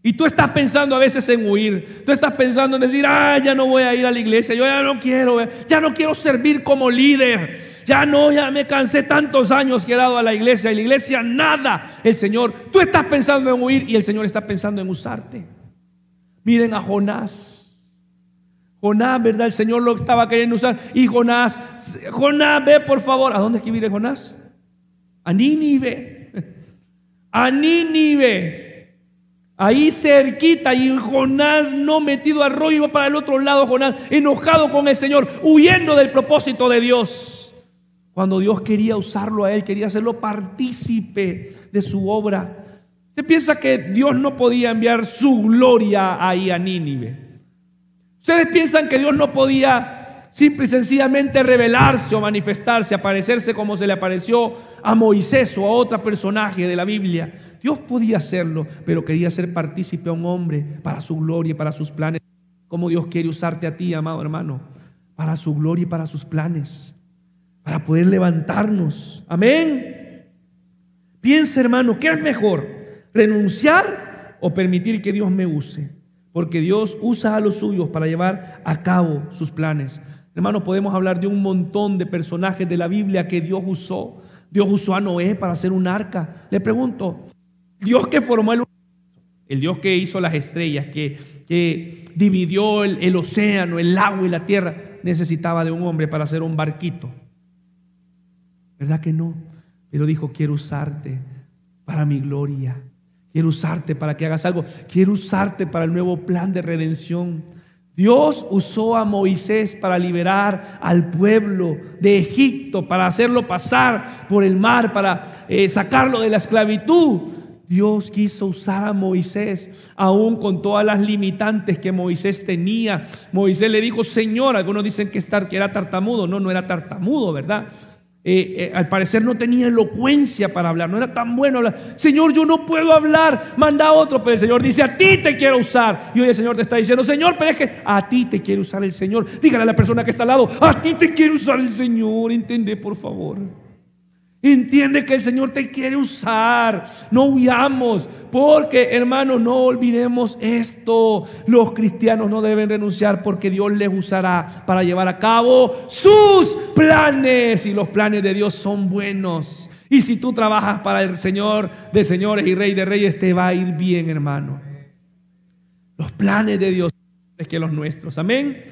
Y tú estás pensando a veces en huir. Tú estás pensando en decir, ah, ya no voy a ir a la iglesia. Yo ya no quiero, ya no quiero servir como líder. Ya no, ya me cansé tantos años que he dado a la iglesia. Y la iglesia nada. El Señor, tú estás pensando en huir y el Señor está pensando en usarte. Miren a Jonás. Jonás, ¿verdad? El Señor lo estaba queriendo usar. Y Jonás, Jonás, ve por favor. ¿A dónde es que Jonás? A Nínive. A Nínive. Ahí cerquita. Y Jonás no metido al rollo, iba para el otro lado. Jonás enojado con el Señor, huyendo del propósito de Dios. Cuando Dios quería usarlo a él, quería hacerlo partícipe de su obra. ¿Usted piensa que Dios no podía enviar su gloria ahí a Nínive? Ustedes piensan que Dios no podía simple y sencillamente revelarse o manifestarse, aparecerse como se le apareció a Moisés o a otro personaje de la Biblia. Dios podía hacerlo, pero quería ser partícipe a un hombre para su gloria y para sus planes. Como Dios quiere usarte a ti, amado hermano, para su gloria y para sus planes, para poder levantarnos. Amén. Piensa, hermano, ¿qué es mejor? ¿Renunciar o permitir que Dios me use? porque Dios usa a los suyos para llevar a cabo sus planes. Hermanos, podemos hablar de un montón de personajes de la Biblia que Dios usó. Dios usó a Noé para hacer un arca. Le pregunto, Dios que formó el el Dios que hizo las estrellas, que, que dividió el, el océano, el agua y la tierra, necesitaba de un hombre para hacer un barquito. ¿Verdad que no? Pero dijo, quiero usarte para mi gloria. Quiero usarte para que hagas algo. Quiero usarte para el nuevo plan de redención. Dios usó a Moisés para liberar al pueblo de Egipto, para hacerlo pasar por el mar, para eh, sacarlo de la esclavitud. Dios quiso usar a Moisés, aún con todas las limitantes que Moisés tenía. Moisés le dijo, Señor, algunos dicen que, que era tartamudo. No, no era tartamudo, ¿verdad? Eh, eh, al parecer no tenía elocuencia para hablar, no era tan bueno hablar. Señor, yo no puedo hablar, manda a otro, pero el Señor dice, a ti te quiero usar. Y hoy el Señor te está diciendo, Señor, pero es que a ti te quiere usar el Señor. Dígale a la persona que está al lado, a ti te quiere usar el Señor, entiende por favor. Entiende que el Señor te quiere usar. No huyamos. Porque, hermano, no olvidemos esto. Los cristianos no deben renunciar porque Dios les usará para llevar a cabo sus planes. Y los planes de Dios son buenos. Y si tú trabajas para el Señor de señores y Rey de reyes, te va a ir bien, hermano. Los planes de Dios es que los nuestros. Amén.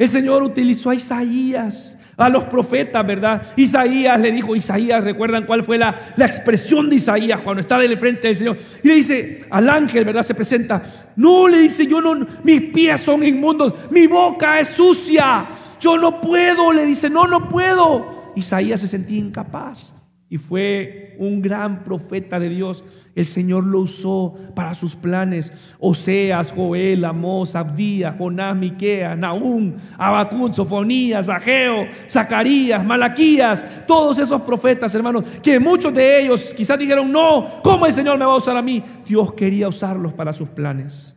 El Señor utilizó a Isaías a los profetas, ¿verdad? Isaías le dijo, Isaías, ¿recuerdan cuál fue la, la expresión de Isaías cuando está el frente del Señor? Y le dice al ángel, ¿verdad? Se presenta, no, le dice, yo no, mis pies son inmundos, mi boca es sucia, yo no puedo, le dice, no, no puedo. Isaías se sentía incapaz y fue un gran profeta de Dios. El Señor lo usó para sus planes. Oseas, Joel, Amós, Abdías, Jonás, Miqueas, Nahum, Abacún, Sofonías, Ageo, Zacarías, Malaquías, todos esos profetas, hermanos, que muchos de ellos quizás dijeron, no, ¿cómo el Señor me va a usar a mí? Dios quería usarlos para sus planes.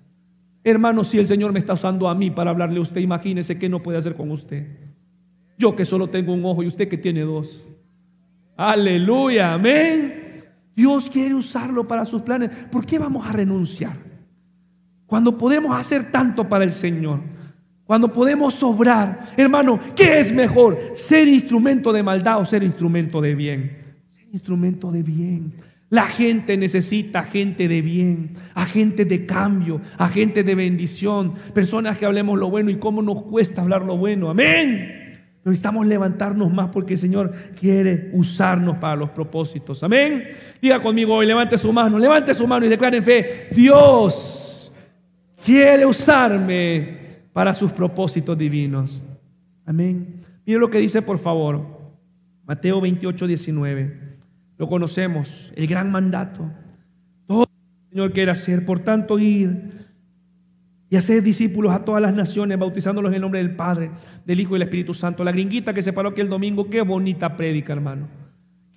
Hermanos, si el Señor me está usando a mí para hablarle a usted, imagínese qué no puede hacer con usted. Yo que solo tengo un ojo y usted que tiene dos. Aleluya, amén. Dios quiere usarlo para sus planes. ¿Por qué vamos a renunciar? Cuando podemos hacer tanto para el Señor. Cuando podemos sobrar. Hermano, ¿qué es mejor? ¿Ser instrumento de maldad o ser instrumento de bien? Ser instrumento de bien. La gente necesita gente de bien, a gente de cambio, a gente de bendición, personas que hablemos lo bueno y cómo nos cuesta hablar lo bueno. Amén. Necesitamos levantarnos más porque el Señor quiere usarnos para los propósitos. Amén. Diga conmigo hoy, levante su mano, levante su mano y declare en fe, Dios quiere usarme para sus propósitos divinos. Amén. Mire lo que dice, por favor, Mateo 28, 19. Lo conocemos, el gran mandato. Todo el Señor quiere hacer, por tanto, ir y hacer discípulos a todas las naciones, bautizándolos en el nombre del Padre, del Hijo y del Espíritu Santo. La gringuita que se paró aquí el domingo, qué bonita prédica, hermano.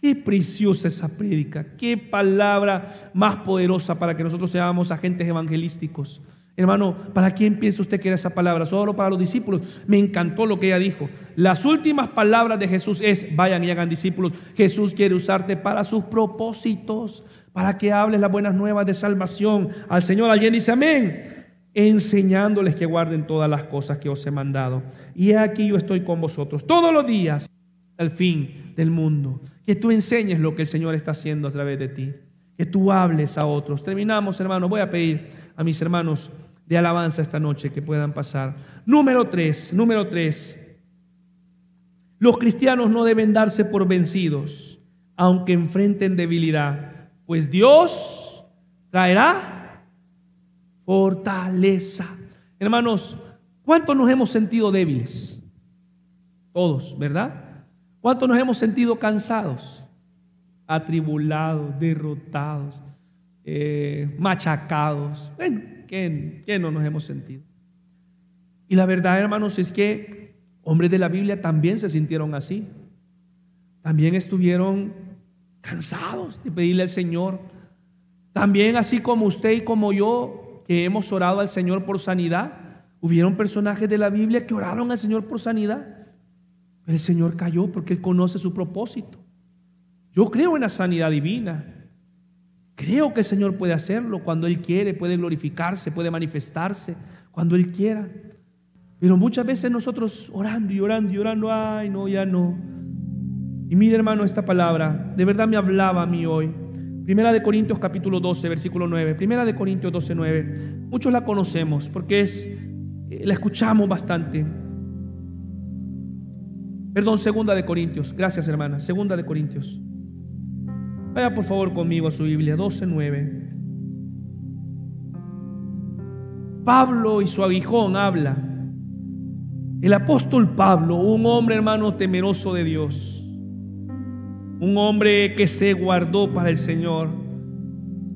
Qué preciosa esa prédica, qué palabra más poderosa para que nosotros seamos agentes evangelísticos. Hermano, ¿para quién piensa usted que era esa palabra? Solo para los discípulos. Me encantó lo que ella dijo. Las últimas palabras de Jesús es, vayan y hagan discípulos. Jesús quiere usarte para sus propósitos, para que hables las buenas nuevas de salvación al Señor. Alguien dice amén enseñándoles que guarden todas las cosas que os he mandado. Y aquí yo estoy con vosotros todos los días al fin del mundo. Que tú enseñes lo que el Señor está haciendo a través de ti. Que tú hables a otros. Terminamos, hermanos. Voy a pedir a mis hermanos de alabanza esta noche que puedan pasar. Número tres, número tres. Los cristianos no deben darse por vencidos, aunque enfrenten debilidad, pues Dios traerá fortaleza. Hermanos, ¿cuántos nos hemos sentido débiles? Todos, ¿verdad? ¿Cuántos nos hemos sentido cansados, atribulados, derrotados, eh, machacados? Bueno, ¿quién, ¿quién no nos hemos sentido? Y la verdad, hermanos, es que hombres de la Biblia también se sintieron así. También estuvieron cansados de pedirle al Señor. También así como usted y como yo, que hemos orado al Señor por sanidad, hubieron personajes de la Biblia que oraron al Señor por sanidad. El Señor cayó porque Él conoce su propósito. Yo creo en la sanidad divina. Creo que el Señor puede hacerlo cuando Él quiere, puede glorificarse, puede manifestarse, cuando Él quiera. Pero muchas veces nosotros orando y orando y orando, ay, no, ya no. Y mire hermano, esta palabra de verdad me hablaba a mí hoy. Primera de Corintios capítulo 12, versículo 9. Primera de Corintios 12, 9. Muchos la conocemos porque es, la escuchamos bastante. Perdón, segunda de Corintios. Gracias hermana. Segunda de Corintios. Vaya por favor conmigo a su Biblia, 12, 9. Pablo y su aguijón habla el apóstol Pablo, un hombre hermano temeroso de Dios, un hombre que se guardó para el Señor,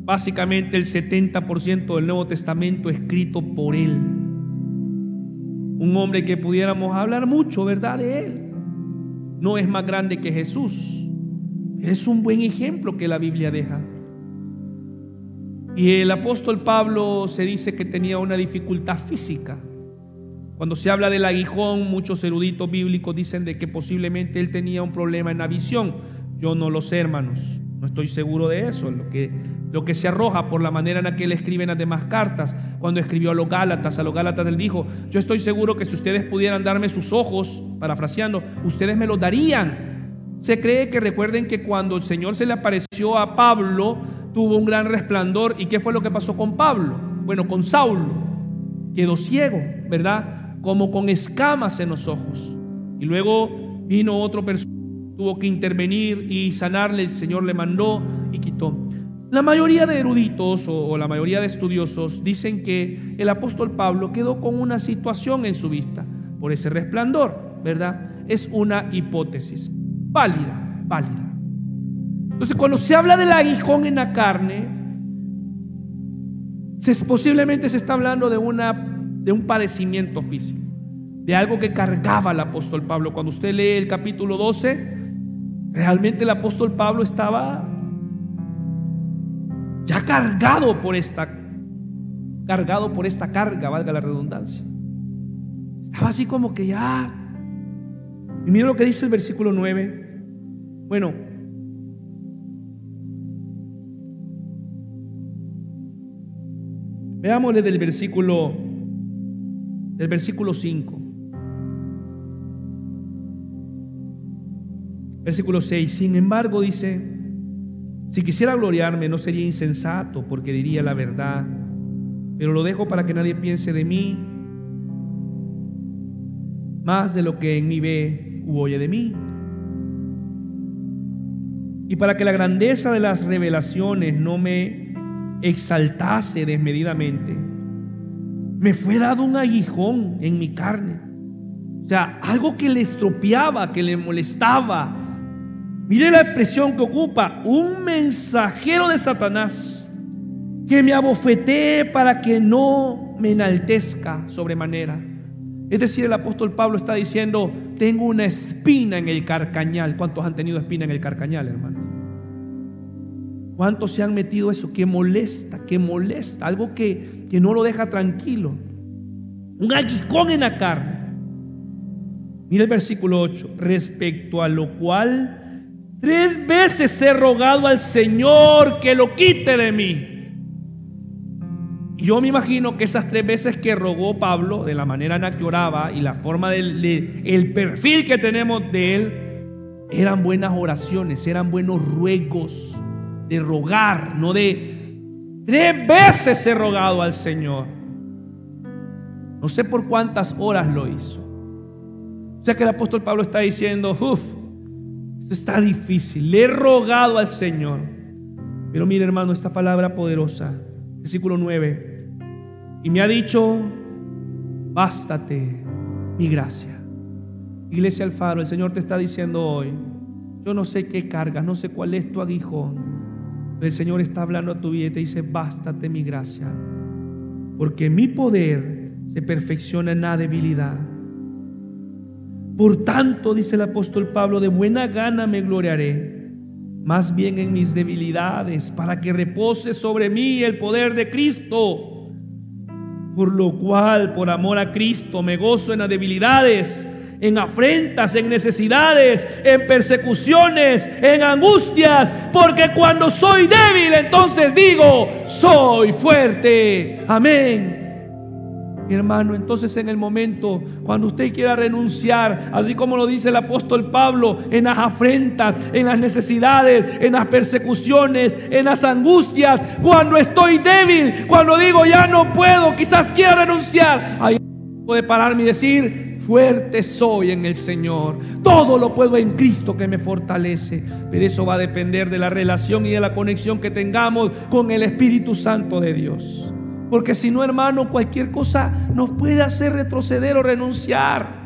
básicamente el 70% del Nuevo Testamento escrito por él. Un hombre que pudiéramos hablar mucho, ¿verdad? De él. No es más grande que Jesús. Es un buen ejemplo que la Biblia deja. Y el apóstol Pablo se dice que tenía una dificultad física. Cuando se habla del aguijón, muchos eruditos bíblicos dicen de que posiblemente él tenía un problema en la visión. Yo no lo sé, hermanos. No estoy seguro de eso. Lo que, lo que se arroja por la manera en la que él escribe en las demás cartas, cuando escribió a los Gálatas, a los Gálatas él dijo, yo estoy seguro que si ustedes pudieran darme sus ojos, parafraseando, ustedes me los darían. Se cree que recuerden que cuando el Señor se le apareció a Pablo, tuvo un gran resplandor. ¿Y qué fue lo que pasó con Pablo? Bueno, con Saulo. Quedó ciego, ¿verdad? como con escamas en los ojos. Y luego vino otro persona, tuvo que intervenir y sanarle, el Señor le mandó y quitó. La mayoría de eruditos o, la mayoría de estudiosos dicen que el apóstol Pablo quedó con una situación en su vista por ese resplandor, ¿verdad? Es una hipótesis válida, válida. Entonces, cuando se habla del aguijón en la carne, se, posiblemente se está hablando de una de un padecimiento físico, de algo que cargaba el apóstol Pablo. Cuando usted lee el capítulo 12, realmente el apóstol Pablo estaba ya cargado por esta cargado por esta carga, valga la redundancia. Estaba así como que ya y mira lo que dice el versículo 9. Bueno, veámosle del versículo del versículo 5. Versículo 6. Sin embargo, dice, si quisiera gloriarme no sería insensato porque diría la verdad, pero lo dejo para que nadie piense de mí más de lo que en mí ve u oye de mí. Y para que la grandeza de las revelaciones no me exaltase desmedidamente me fue dado un aguijón en mi carne. O sea, algo que le estropeaba, que le molestaba. Mire la expresión que ocupa, un mensajero de Satanás que me abofetee para que no me enaltezca sobremanera. Es decir, el apóstol Pablo está diciendo, tengo una espina en el carcañal. ¿Cuántos han tenido espina en el carcañal, hermano? ¿Cuántos se han metido eso? Que molesta, que molesta, algo que, que no lo deja tranquilo. Un aguijón en la carne. Mira el versículo 8. Respecto a lo cual, tres veces he rogado al Señor que lo quite de mí. Yo me imagino que esas tres veces que rogó Pablo, de la manera en la que oraba y la forma del el perfil que tenemos de él, eran buenas oraciones, eran buenos ruegos de rogar, no de... Tres veces he rogado al Señor. No sé por cuántas horas lo hizo. O sea que el apóstol Pablo está diciendo, uff, esto está difícil. Le he rogado al Señor. Pero mire hermano, esta palabra poderosa, versículo 9. Y me ha dicho, bástate mi gracia. Iglesia Alfaro, el Señor te está diciendo hoy, yo no sé qué cargas, no sé cuál es tu aguijón, pero el Señor está hablando a tu vida y te dice, bástate mi gracia, porque mi poder se perfecciona en la debilidad. Por tanto, dice el apóstol Pablo, de buena gana me gloriaré, más bien en mis debilidades, para que repose sobre mí el poder de Cristo. Por lo cual, por amor a Cristo, me gozo en las debilidades en afrentas, en necesidades, en persecuciones, en angustias, porque cuando soy débil, entonces digo, soy fuerte. Amén. Hermano, entonces en el momento cuando usted quiera renunciar, así como lo dice el apóstol Pablo, en las afrentas, en las necesidades, en las persecuciones, en las angustias, cuando estoy débil, cuando digo ya no puedo, quizás quiera renunciar, ahí puede pararme y decir, fuerte soy en el Señor. Todo lo puedo en Cristo que me fortalece. Pero eso va a depender de la relación y de la conexión que tengamos con el Espíritu Santo de Dios. Porque si no, hermano, cualquier cosa nos puede hacer retroceder o renunciar.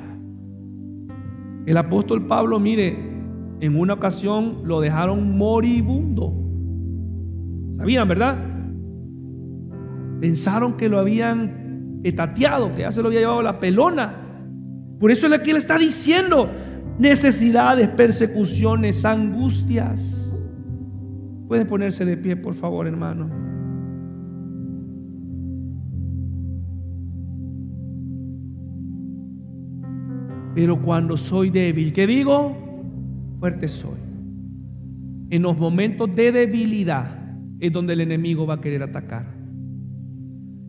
El apóstol Pablo, mire, en una ocasión lo dejaron moribundo. ¿Sabían, verdad? Pensaron que lo habían etateado, que ya se lo había llevado la pelona. Por eso aquí le está diciendo necesidades, persecuciones, angustias. Pueden ponerse de pie, por favor, hermano. Pero cuando soy débil, ¿qué digo? Fuerte soy. En los momentos de debilidad es donde el enemigo va a querer atacar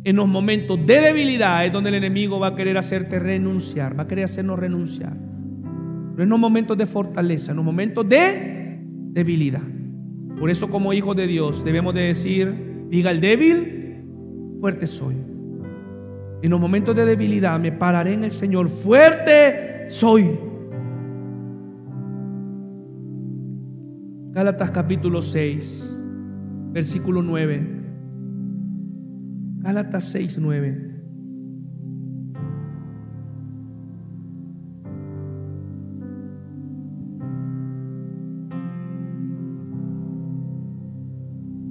en los momentos de debilidad es donde el enemigo va a querer hacerte renunciar, va a querer hacernos renunciar. No en los momentos de fortaleza, en los momentos de debilidad. Por eso como hijos de Dios debemos de decir, diga el débil, fuerte soy. En los momentos de debilidad me pararé en el Señor, fuerte soy. Gálatas capítulo 6, versículo 9. Gálatas 6, 9.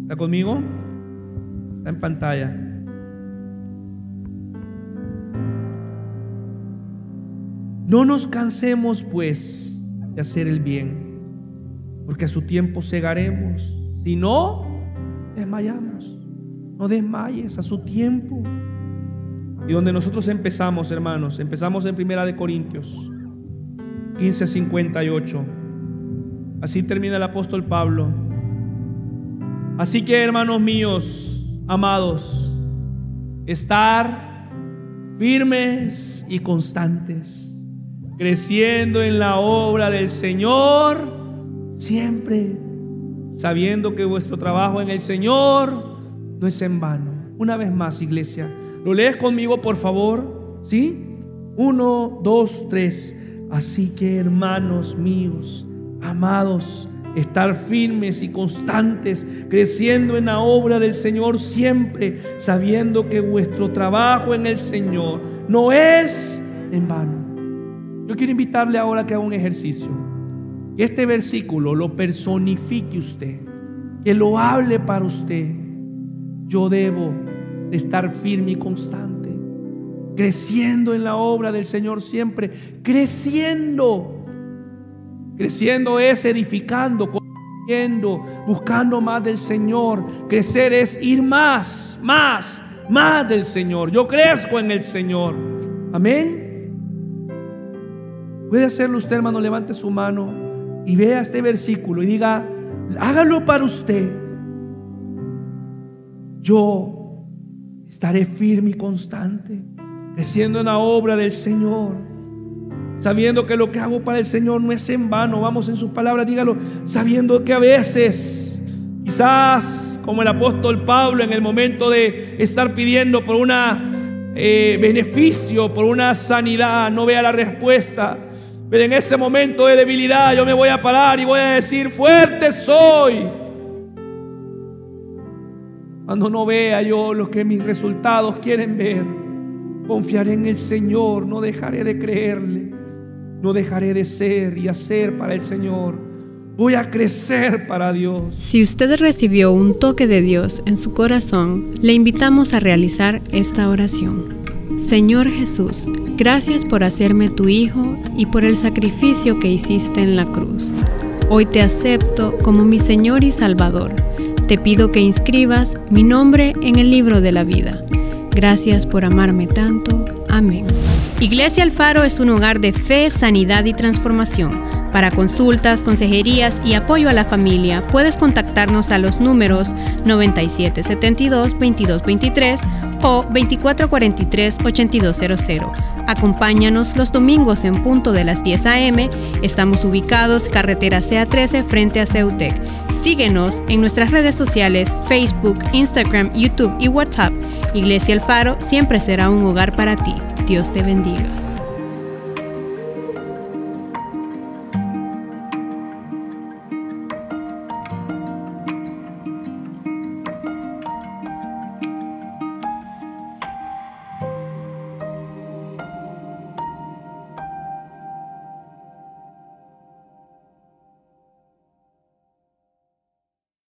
¿Está conmigo? Está en pantalla. No nos cansemos pues de hacer el bien, porque a su tiempo cegaremos. Si no, desmayamos. No desmayes a su tiempo. Y donde nosotros empezamos, hermanos, empezamos en Primera de Corintios 15:58. Así termina el apóstol Pablo. Así que, hermanos míos, amados, estar firmes y constantes, creciendo en la obra del Señor, siempre sabiendo que vuestro trabajo en el Señor no es en vano. Una vez más, iglesia, lo lees conmigo, por favor. ¿Sí? Uno, dos, tres. Así que, hermanos míos, amados, estar firmes y constantes, creciendo en la obra del Señor siempre, sabiendo que vuestro trabajo en el Señor no es en vano. Yo quiero invitarle ahora a que haga un ejercicio. Que este versículo lo personifique usted, que lo hable para usted yo debo de estar firme y constante, creciendo en la obra del Señor siempre, creciendo. Creciendo es edificando, construyendo, buscando más del Señor. Crecer es ir más, más, más del Señor. Yo crezco en el Señor. Amén. Puede hacerlo usted, hermano. Levante su mano y vea este versículo y diga, hágalo para usted yo estaré firme y constante, creciendo en la obra del Señor, sabiendo que lo que hago para el Señor no es en vano. Vamos en sus palabras, dígalo, sabiendo que a veces, quizás como el apóstol Pablo en el momento de estar pidiendo por una eh, beneficio, por una sanidad, no vea la respuesta. Pero en ese momento de debilidad yo me voy a parar y voy a decir, fuerte soy. Cuando no vea yo lo que mis resultados quieren ver, confiaré en el Señor, no dejaré de creerle, no dejaré de ser y hacer para el Señor. Voy a crecer para Dios. Si usted recibió un toque de Dios en su corazón, le invitamos a realizar esta oración. Señor Jesús, gracias por hacerme tu Hijo y por el sacrificio que hiciste en la cruz. Hoy te acepto como mi Señor y Salvador. Te pido que inscribas mi nombre en el libro de la vida. Gracias por amarme tanto. Amén. Iglesia Alfaro es un hogar de fe, sanidad y transformación. Para consultas, consejerías y apoyo a la familia, puedes contactarnos a los números 9772-2223 o 2443-8200. Acompáñanos los domingos en punto de las 10 a.m. Estamos ubicados carretera CA13 frente a Ceutec. Síguenos en nuestras redes sociales Facebook, Instagram, YouTube y WhatsApp. Iglesia El Faro siempre será un hogar para ti. Dios te bendiga.